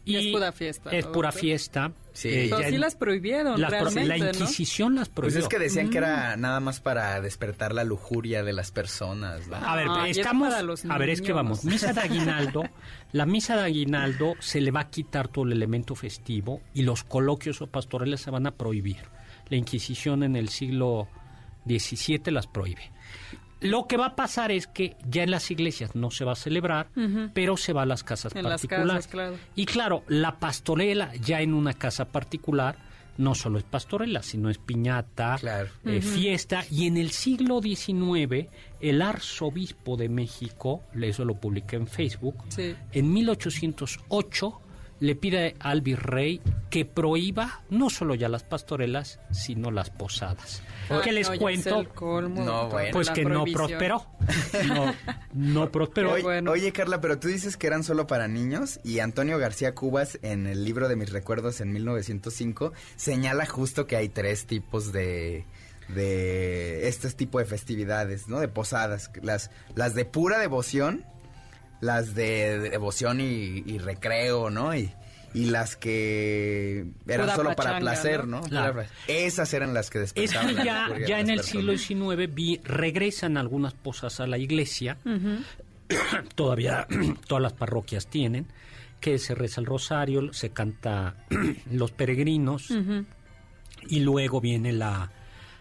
y, es pura fiesta. Es pura fiesta. Sí, eh, sí las prohibieron, la, realmente, La Inquisición las prohibió. Pues es que decían que era nada más para despertar la lujuria de las personas. A ver, estamos... a ver, es que vamos. Misa de aguinaldo. la misa de aguinaldo se le va a quitar todo el elemento festivo y los coloquios o pastorales se van a prohibir. La Inquisición en el siglo XVII las prohíbe. Lo que va a pasar es que ya en las iglesias no se va a celebrar, pero se va a las casas particulares. Y claro, la pastorela ya en una casa particular no solo es pastorela, sino es piñata, eh, fiesta. Y en el siglo XIX, el arzobispo de México, eso lo publiqué en Facebook, en 1808 le pide al virrey que prohíba no solo ya las pastorelas, sino las posadas. ¿Qué les cuento? Pues que no prosperó. No, prosperó. Oye, Carla, pero tú dices que eran solo para niños y Antonio García Cubas en el libro de mis recuerdos en 1905 señala justo que hay tres tipos de de este tipo de festividades, ¿no? De posadas, las las de pura devoción, las de, devoción y, recreo, ¿no? Y, y las que eran solo para placer, ¿no? Esas eran las que despertaban. Es que ya, ya en el siglo XIX vi, regresan algunas posas a la iglesia, todavía todas las parroquias tienen, que se reza el rosario, se canta los peregrinos, y luego viene la,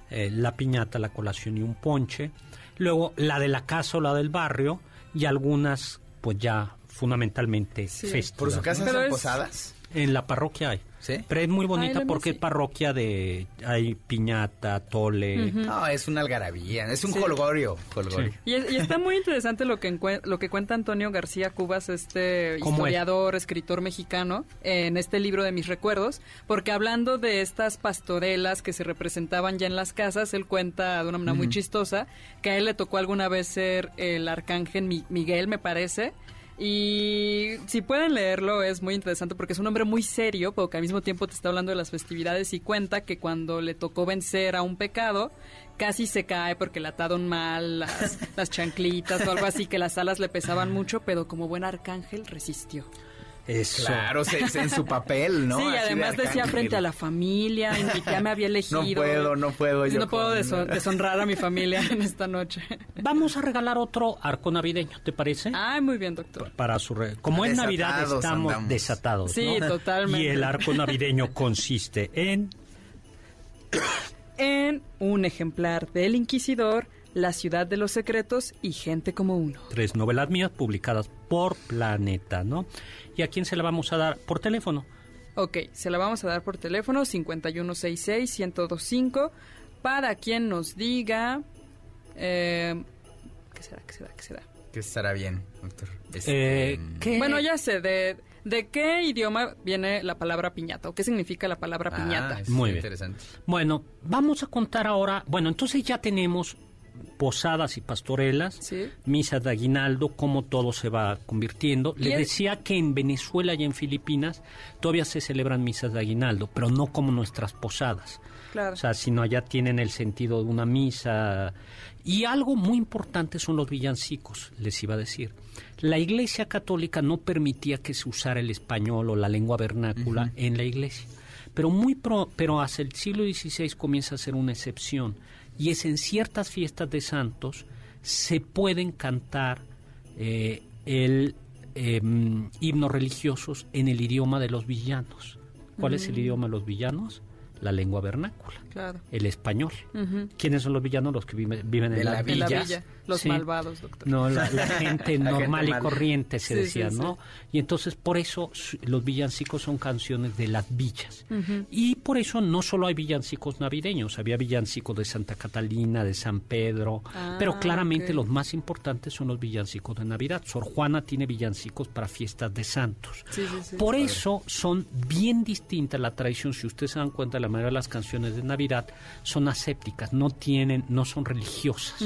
eh, la piñata, la colación y un ponche, luego la de la casa o la del barrio, y algunas pues ya fundamentalmente festivas. ¿Por su casa son posadas? En la parroquia hay. ¿Sí? Pero es muy bonita porque es parroquia de... Hay piñata, tole... No, es una algarabía, es un colgorio. Y, está muy interesante lo que, lo que cuenta Antonio García Cubas, este historiador, escritor mexicano, en este libro de mis recuerdos, porque hablando de estas pastorelas que se representaban ya en las casas, él cuenta de una manera muy chistosa que a él le tocó alguna vez ser el arcángel Miguel, me parece, y si pueden leerlo es muy interesante porque es un hombre muy serio, porque al mismo tiempo te está hablando de las festividades y cuenta que cuando le tocó vencer a un pecado, casi se cae porque le ataron mal las, las chanclitas o algo así, que las alas le pesaban mucho, pero como buen arcángel resistió. Eso. Claro, en su papel, ¿no? Sí, además decía frente a la familia, ya me había elegido. No puedo, no puedo. Yo no puedo deshonrar a mi familia en esta noche. Vamos a regalar otro arco navideño, ¿te parece? Ay, muy bien, doctor. Para su Como en Navidad estamos desatados. Sí, totalmente. Y el arco navideño consiste en... en un ejemplar del Inquisidor la ciudad de los secretos y Gente como uno. Tres novelas mías publicadas por Planeta, ¿no? ¿Y a quién se la vamos a dar por teléfono? Ok, se la vamos a dar por teléfono 5166-1025 para quien nos diga... Eh, ¿Qué será? ¿Qué será? ¿Qué será? ¿Qué estará bien, doctor? Este, eh, Bueno, ya sé, de, de qué idioma viene la palabra piñata o qué significa la palabra ah, piñata. Muy interesante. Bueno, vamos a contar ahora, bueno, entonces ya tenemos posadas y pastorelas, misas de aguinaldo, cómo todo se va convirtiendo. Le decía que en Venezuela y en Filipinas todavía se celebran misas de aguinaldo, pero no como nuestras posadas. O sea, sino allá tienen el sentido de una misa. Y algo muy importante son los villancicos, les iba a decir. La Iglesia Católica no permitía que se usara el español o la lengua vernácula en la Iglesia. Pero, muy pero hasta el siglo XVI comienza a ser una excepción. Y es en ciertas fiestas de santos se pueden cantar eh, el em, himnos religiosos en el idioma de los villanos. ¿Cuál es el mm. idioma de los villanos? la lengua vernácula, el español. ¿Quiénes son los villanos? Los que viven, en la villa. Los malvados, doctor. No, la, gente normal y corriente se decía, ¿no? Y entonces por eso los villancicos son canciones de las villas. Y por eso no solo hay villancicos navideños, había villancicos de Santa Catalina, de San Pedro, ah, pero claramente los más importantes son los villancicos de Navidad. Sor Juana tiene villancicos para fiestas de santos. por eso son bien distintas la tradición, si ustedes se dan cuenta, la mayoría de las canciones de Navidad son asépticas, no tienen, no son religiosas.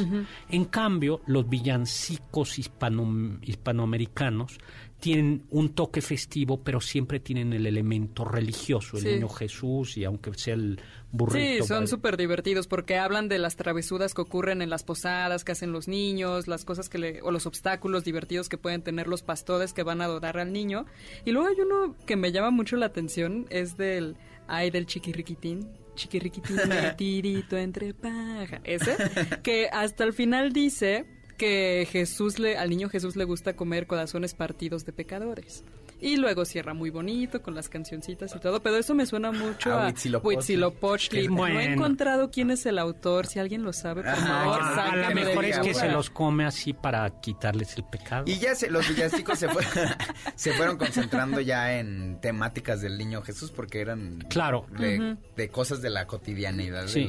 En cambio, los villancicos hispano, hispanoamericanos tienen un toque festivo, pero siempre tienen el elemento religioso, el niño Jesús y aunque sea el burrito. Sí, son súper divertidos porque hablan de las travesuras que ocurren en las posadas, que hacen los niños, las cosas que le, o los obstáculos divertidos que pueden tener los pastores que van a adorar al niño. Y luego hay uno que me llama mucho la atención, es del Ay del chiquirriquitín, chiquirriquitín, tirito entre paja. Ese, que hasta el final dice que Jesús le, al niño Jesús le gusta comer corazones partidos de pecadores. Y luego cierra muy bonito con las cancioncitas y todo, pero eso me suena mucho a, Huitzilopochtli. No he encontrado quién es el autor, si alguien lo sabe, por favor, A lo mejor es que se los come así para quitarles el pecado. Y ya se, los villancicos se, se fueron concentrando ya en temáticas del niño Jesús porque eran claro. de, cosas de la cotidianidad de,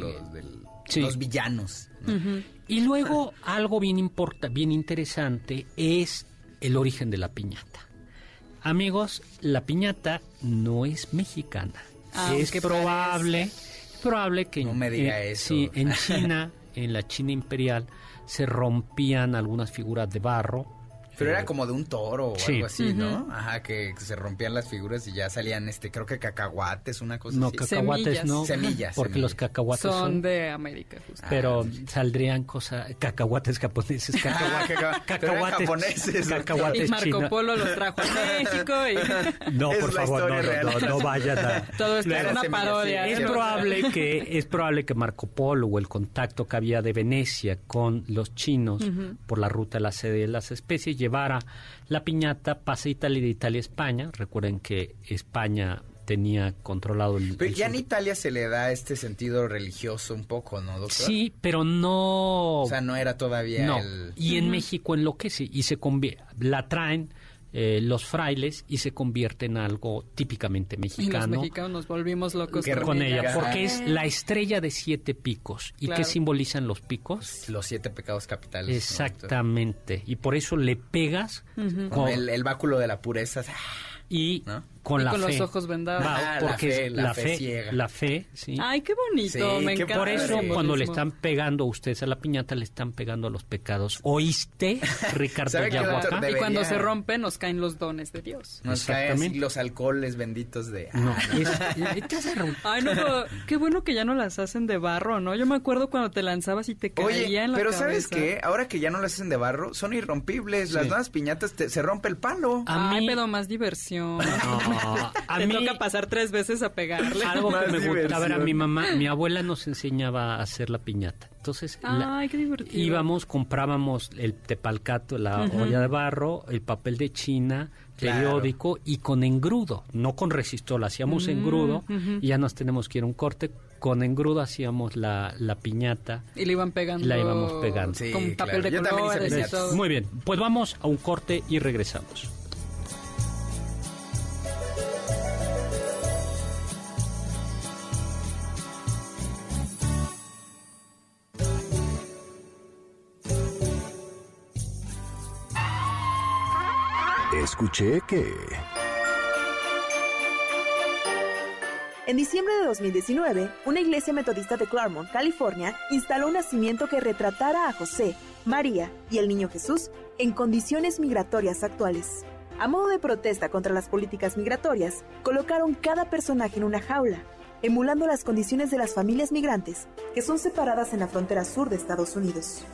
los, villanos. Y luego algo bien, importa, bien interesante es el origen de la piñata. Amigos, la piñata no es mexicana. Ah, es probable, probable que no me diga eh, eso. en China, en la China imperial, se rompían algunas figuras de barro pero era como de un toro o algo así, ¿no? Ajá, que se rompían las figuras y ya salían, este, creo que cacahuates, una cosa no, así. No, cacahuates no. Semillas. Porque los cacahuates son, de América, justo. Pero ah, saldrían cosas, cacahuates japoneses, ah, cacahuates, japoneses. Cacahuates y Marco Polo los trajo a México y... No, por favor, no, no, no, vayan a... Todo esto era una parodia. Es probable que, es probable que Marco Polo o el contacto que había de Venecia con los chinos por la ruta de la sede de las especies llevara la piñata, pasa Italia de Italia a España. Recuerden que España tenía controlado el... Pero ya en Italia se le da este sentido religioso un poco, ¿no, doctor? Sí, pero no... O sea, no era todavía no. el... Y en México enloquece y se la traen eh, los frailes y se convierte en algo típicamente mexicano. Y los mexicanos nos volvimos locos con ella, porque es la estrella de siete picos. ¿Y qué simbolizan los picos? Los siete pecados capitales. Exactamente. Y por eso le pegas con el, el, báculo de la pureza y con, la con fe. los ojos vendados. Ah, porque la fe, la fe, sí. Ay, qué bonito, me encanta. Por eso cuando le están pegando a ustedes a la piñata le están pegando a los pecados. ¿Oíste, Ricardo Y cuando se rompe nos caen los dones de Dios. Nos caen los alcoholes benditos de No, Ay, no, qué bueno que ya no las hacen de barro, ¿no? Yo me acuerdo cuando te lanzabas y te caía en la pero ¿sabes qué? Ahora que ya no las hacen de barro, son irrompibles. Las nuevas piñatas se rompe el palo. A Ay, pero más diversión. a mí toca pasar tres veces a pegarle. Algo que me gusta. A ver, a mi mamá, mi abuela nos enseñaba a hacer la piñata. Entonces, íbamos, comprábamos el tepalcato, la olla de barro, el papel de china, periódico y con engrudo, no con resistor, hacíamos mm, engrudo y ya nos tenemos que ir a un corte. Con engrudo hacíamos la, la piñata. Y le iban pegando. La íbamos pegando. con papel de colores y todo. Muy bien, pues vamos a un corte y regresamos. Escuché que... En diciembre de 2019, una iglesia metodista de Claremont, California, instaló un nacimiento que retratara a José, María y el niño Jesús en condiciones migratorias actuales. A modo de protesta contra las políticas migratorias, colocaron cada personaje en una jaula, emulando las condiciones de las familias migrantes que son separadas en la frontera sur de Estados Unidos.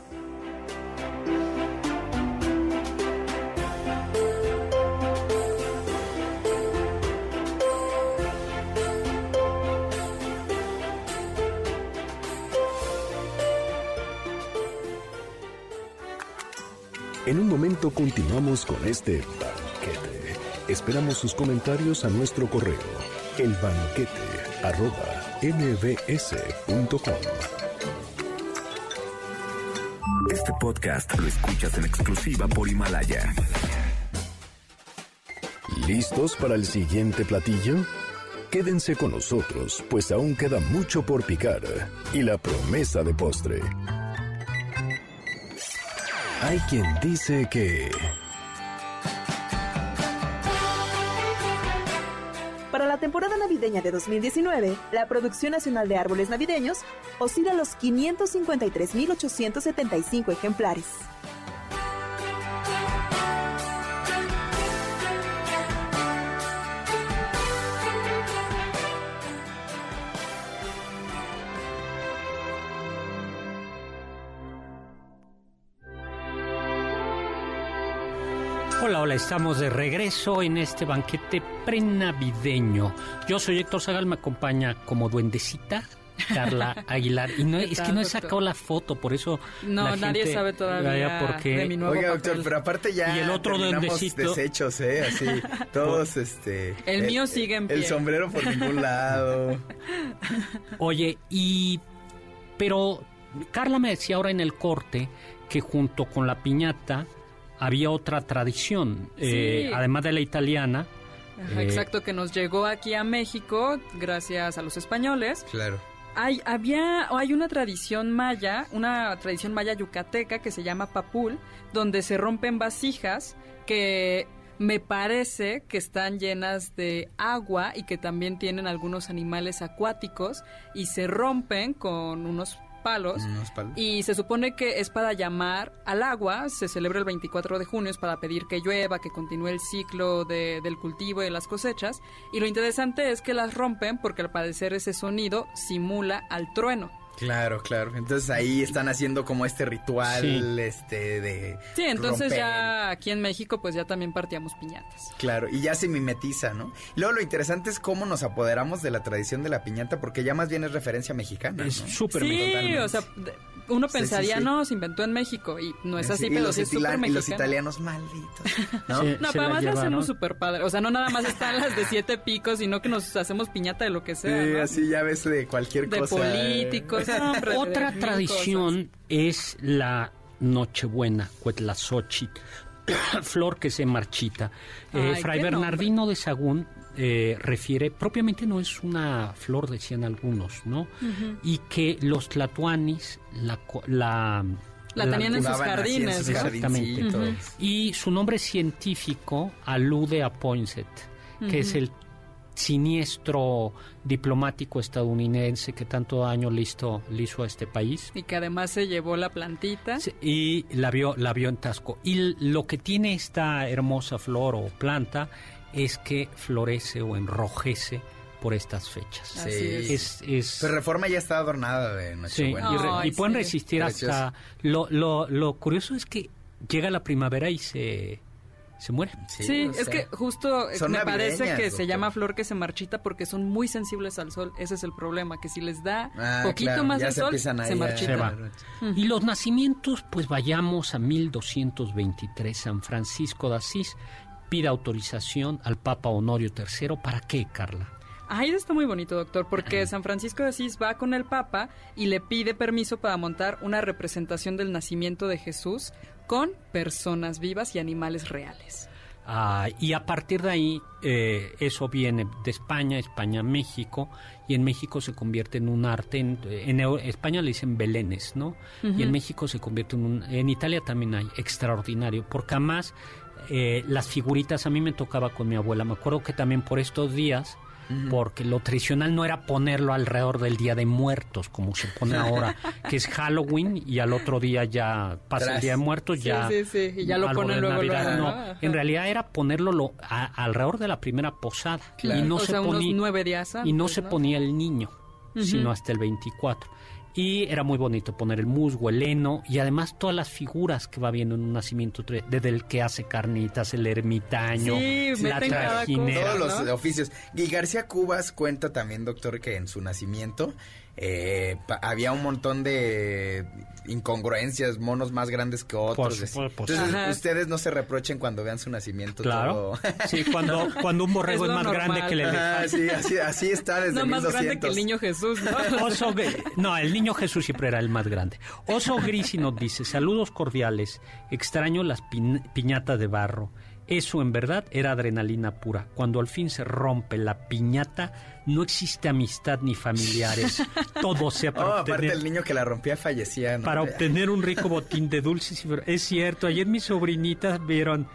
En un momento continuamos con este banquete. Esperamos sus comentarios a nuestro correo, elbanquete.mbs.com. Este podcast lo escuchas en exclusiva por Himalaya. ¿Listos para el siguiente platillo? Quédense con nosotros, pues aún queda mucho por picar y la promesa de postre. Hay quien dice que... Para la temporada navideña de 2019, la producción nacional de árboles navideños oscila los 553.875 ejemplares. Hola, estamos de regreso en este banquete prenavideño. Yo soy Héctor Zagal, me acompaña como duendecita Carla Aguilar. Y no, es que no he sacado la foto, por eso. No, nadie sabe todavía por qué. de mi nuevo Oiga, papel. doctor, pero aparte ya Y el otro duendecito. deshechos, ¿eh? Así, todos, este... El mío sigue en El pie. sombrero por ningún lado. Oye, y. Pero Carla me decía ahora en el corte que junto con la piñata había otra tradición, eh, además de la italiana. Ajá, eh, Exacto, que nos llegó aquí a México gracias a los españoles. Claro. Hay, había, o hay una tradición maya, una tradición maya yucateca que se llama papul, donde se rompen vasijas que me parece que están llenas de agua y que también tienen algunos animales acuáticos y se rompen con unos palos. Unos palos. Y se supone que es para llamar al agua, se celebra el 24 de junio, es para pedir que llueva, que continúe el ciclo de- del cultivo y de las cosechas. Y lo interesante es que las rompen porque al parecer ese sonido simula al trueno. Claro, claro. Entonces ahí están haciendo como este ritual, Sí. este, de... Sí, entonces romper. ya aquí en México pues ya también partíamos piñatas. Claro, y ya se mimetiza, ¿no? Y luego lo interesante es cómo nos apoderamos de la tradición de la piñata, porque ya más bien es referencia mexicana, Es ¿no? súper Sí, totalmente. o sea, uno Sí, sí, pensaría, sí. no, se inventó en México y no es así, y pero los, es súper y los mexicano. italianos malditos, ¿no? Sí. No, pero además lo hacemos ¿no? súper padre. O sea, no nada más están las de siete picos, sino que nos hacemos piñata de lo que sea. Sí, ¿no? así ya ves de cualquier De cosa. políticos, de Otra tradición es la Nochebuena, Cuetlazochitl, flor que se marchita. Eh, Ay, Fray Bernardino de Sagún eh, refiere, propiamente no es una flor, decían algunos, ¿no? Y que los tlatuanis la... la La tenían en sus jardines, sus ¿no? Exactamente. Y su nombre científico alude a Poinsett, que es el siniestro diplomático estadounidense que tanto daño le hizo, le hizo a este país. Y que además se llevó la plantita. Sí, Y la vio, la vio en Tasco. Y lo que tiene esta hermosa flor o planta es que florece o enrojece por estas fechas. Sí. es. Es, Pero Reforma ya está adornada de sí, Nochebuena. y, re- Ay, y pueden sí. resistir hasta... Lo, lo, lo curioso es que llega la primavera y se, se muere. Sí, es sea, que justo eh, son me parece navideñas, que se llama flor que se marchita porque son muy sensibles al sol. Ese es el problema, que si les da Ah, poquito claro, más ya de se sol, se a- marchita. Se va. Y los nacimientos, pues vayamos a 1223, San Francisco de Asís pide autorización al Papa Honorio III. ¿Para qué, Carla? Ay, está muy bonito, doctor, porque San Francisco de Asís va con el Papa y le pide permiso para montar una representación del nacimiento de Jesús con personas vivas y animales reales. Ah, y a partir de ahí, eh, eso viene de España, España, México, y en México se convierte en un arte. En, España le dicen belenes, ¿no? Y en México se convierte en un. En Italia también hay, extraordinario, porque además eh, las figuritas, a mí me tocaba con mi abuela. Me acuerdo que también por estos días porque lo tradicional no era ponerlo alrededor del Día de Muertos, como se pone ahora, que es Halloween y al otro día ya pasa el Día de Muertos, ya, sí, sí, y ya lo ponen luego, Navidad. no, en realidad era ponerlo lo, alrededor de la primera posada. Y no se ponía, nueve días Y no, se ponía el niño, sino hasta el 24. Y era muy bonito poner el musgo, el heno y además todas las figuras que va viendo en un nacimiento, desde el que hace carnitas, el ermitaño, la trajinera. Todos los oficios. Y García Cubas cuenta también, doctor, que en su nacimiento eh, había un montón de incongruencias, monos más grandes que otros. Entonces, ustedes no se reprochen cuando vean su nacimiento. Claro. Sí, cuando, cuando un borrego es, más grande que el elefante. sí, así, así, está desde no, más grande que el niño Jesús, ¿no? Oso, no, el niño Jesús siempre era el más grande. Oso Grisi nos dice, saludos cordiales, extraño las piñatas de barro. Eso en verdad era adrenalina pura. Cuando al fin se rompe la piñata, no existe amistad ni familiares. Todo sea para oh, aparte el niño que la rompía fallecía. Para obtener un rico botín de dulces. Es cierto, ayer mis sobrinitas vieron,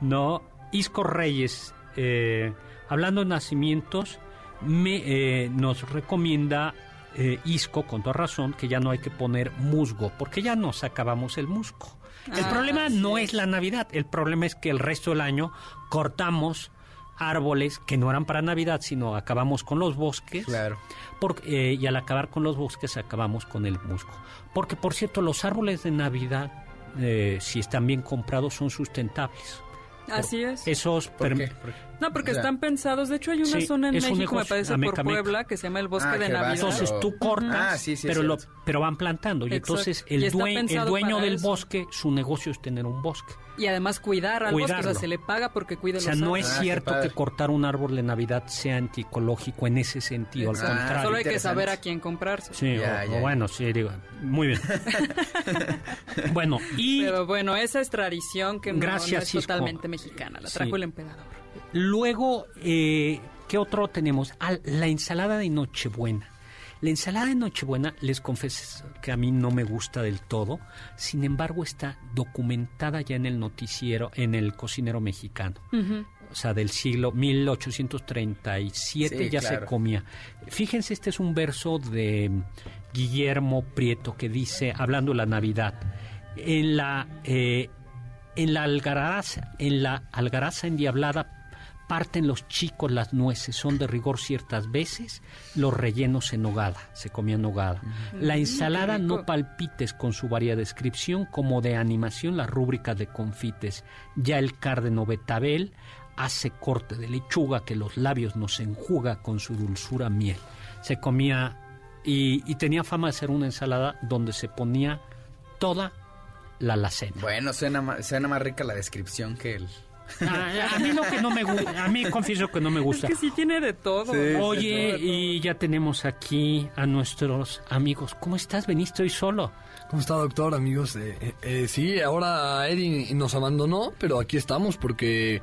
¿no? Isco Reyes, eh, hablando de nacimientos, me, eh, nos recomienda eh, Isco, con toda razón, que ya no hay que poner musgo, porque ya nos acabamos el musgo. El ah, problema no es la Navidad, el problema es que el resto del año cortamos árboles que no eran para Navidad, sino acabamos con los bosques. Claro. Eh, y al acabar con los bosques acabamos con el musgo. Porque, por cierto, los árboles de Navidad, eh, si están bien comprados, son sustentables. Así es. Esos ¿Por qué? No, porque están pensados. De hecho, hay una zona en México, me parece, por Puebla, que se llama el Bosque ah, de Navidad. Entonces tú cortas, ah, pero, lo, pero van plantando. Y entonces el, el dueño del bosque, su negocio es tener un bosque. Y además cuidar al bosque, o sea, se le paga porque cuida O sea, no es ah, cierto que cortar un árbol de Navidad sea anticológico en ese sentido, al contrario. Solo hay que saber a quién comprarse. Sí, bueno, sí, digo, muy bien. bueno, y... Pero bueno, esa es tradición que no, es totalmente mexicana, la trajo el emperador. Luego, eh, ¿qué otro tenemos? Ah, la ensalada de Nochebuena. La ensalada de Nochebuena, les confieso que a mí no me gusta del todo, sin embargo está documentada ya en el noticiero, en el cocinero mexicano. O sea, del siglo 1837 ya se comía. Fíjense, este es un verso de Guillermo Prieto que dice, hablando de la Navidad, en la, eh, en la algaraza, en la algaraza endiablada Parten los chicos las nueces, son de rigor ciertas veces, los rellenos en nogada, se comía nogada. La ensalada no palpites con su varia descripción, como de animación la rúbrica de confites. Ya el cárdeno betabel hace corte de lechuga que los labios nos enjuga con su dulzura miel. Se comía y, tenía fama de ser una ensalada donde se ponía toda la alacena. Bueno, suena, suena más rica la descripción que el, a, mí lo que no me gusta, a mí confieso que no me gusta. Es que sí tiene de todo. Oye, y ya tenemos aquí a nuestros amigos. ¿Cómo estás? Veniste hoy solo. ¿Cómo está, doctor, amigos? Eh, eh, eh, sí, ahora Eddie nos abandonó, pero aquí estamos porque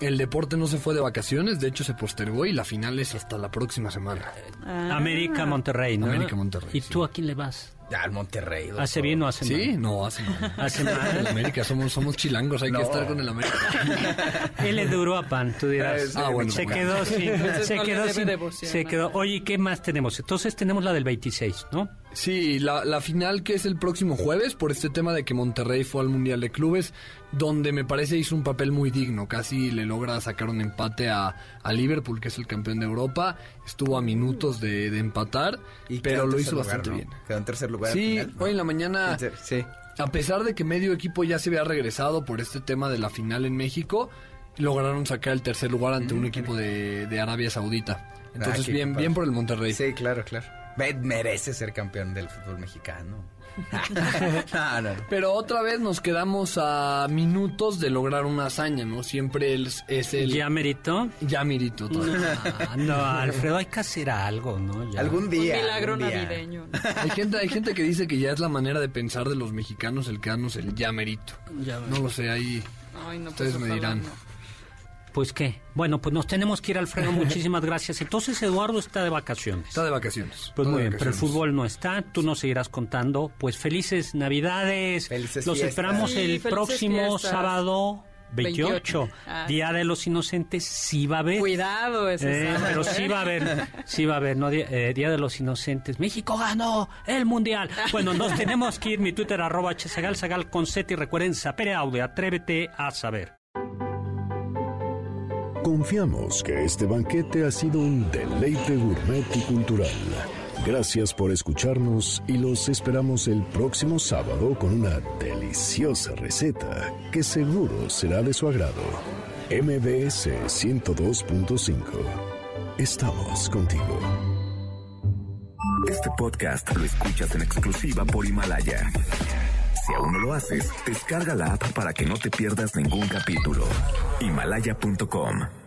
el deporte no se fue de vacaciones, de hecho se postergó y la final es hasta la próxima semana. Ah. América Monterrey, ¿no? América Monterrey. ¿Y tú a quién le vas? Al Monterrey. ¿Hace bien o hace mal? Sí, no, hace mal. ¿Hace mal? El América, somos, somos chilangos, hay que estar con el América. Él es de Uruapan, tú dirás. Ah, bueno. Se quedó sin... Se quedó sin... Se quedó... Oye, ¿qué más tenemos? Entonces tenemos la del 26, ¿no? Sí, la, la, final que es el próximo jueves por este tema de que Monterrey fue al Mundial de Clubes, donde me parece hizo un papel muy digno, casi le logra sacar un empate a, a Liverpool, que es el campeón de Europa, estuvo a minutos de, empatar, y pero lo hizo bastante bien. Quedó en tercer lugar. Sí, hoy en la mañana, sí. a pesar de que medio equipo ya se había regresado por este tema de la final en México, lograron sacar el tercer lugar ante un equipo de, de Arabia Saudita. Entonces, ah, bien, bien por el Monterrey. Sí, claro, claro merece ser campeón del fútbol mexicano. Pero otra vez nos quedamos a minutos de lograr una hazaña, ¿no? Siempre es, el... ¿Ya merito? Ya merito. No, Alfredo, hay que hacer algo, ¿no? Algún día. Un milagro navideño. Hay gente, hay gente que dice que ya es la manera de pensar de los mexicanos el quedarnos el ya merito. no lo sé, ahí Ay, no, ustedes pues me dirán. Pues qué. Bueno, pues nos tenemos que ir, Alfredo. Muchísimas gracias. Entonces, Eduardo está de vacaciones. Está de vacaciones. Pues muy bien, pero el fútbol no está. Tú nos seguirás contando. Pues felices Navidades. Felices Los esperamos el próximo sábado. 28. Ah, Día de los Inocentes sí va a haber. Cuidado, ese eh, Pero sí va a haber, sí va a haber, ¿no? Eh, Día de los Inocentes. México ganó el Mundial. Bueno, nos tenemos que ir. Mi Twitter, arroba hsagal, sagal con set y recuerden, sapere audio, atrévete a saber. Confiamos que este banquete ha sido un deleite gourmet y cultural. Gracias por escucharnos y los esperamos el próximo sábado con una deliciosa receta que seguro será de su agrado. MBS 102.5. Estamos contigo. Este podcast lo escuchas en exclusiva por Himalaya. Si aún no lo haces, descarga la app para que no te pierdas ningún capítulo. Himalaya.com